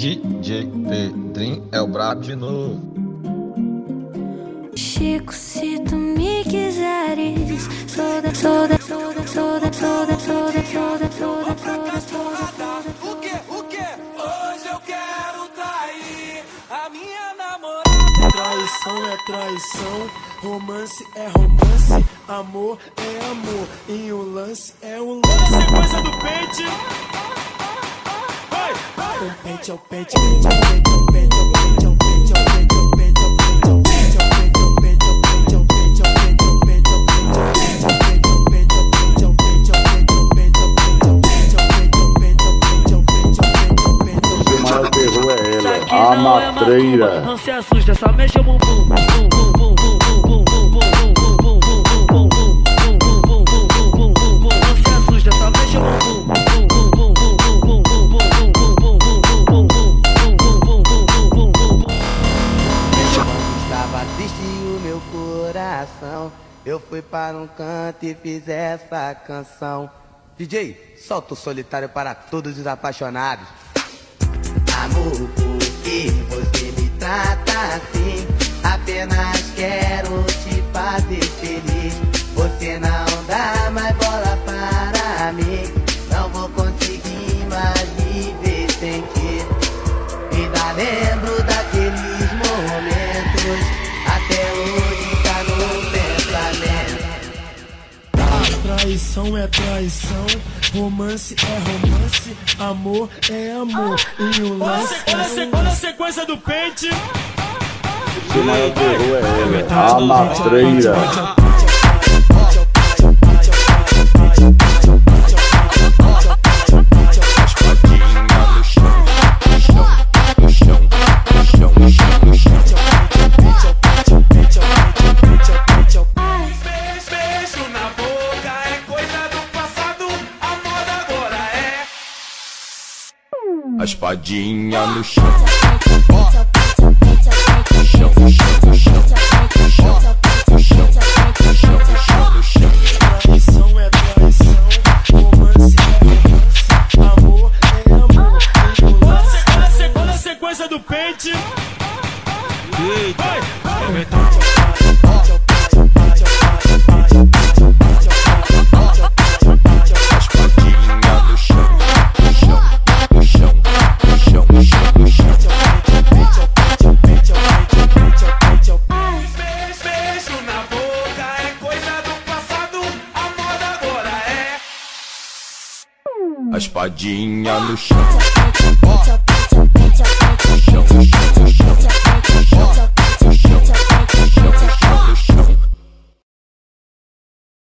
DJ Pedrinho é o brabo de novo. Chico, se tu me quiseres, sou da, sou da, sou da, sou da, sou da, sou o que, o que? Hoje eu quero trair a minha namorada. Traição é traição, romance é romance, amor é amor, e o lance é o lance. Essa do peito. A matreira. Não se assusta, só mexe o bumbum. Bum, bum, bum, bum. Eu fui para um canto e fiz essa canção. DJ, solta o solitário para todos os apaixonados. Amor, por que você me trata assim? Apenas quero te fazer feliz. Você não Traição é traição, romance é romance, amor é amor. E o lance é Olha a sequência do pente. O maior terror é ela, a matreira. A espadinha no chão. traição é traição, romance é romance, amor é amor. E o lance Olha a se- olha A espadinha no chão. No chão, no chão, no chão.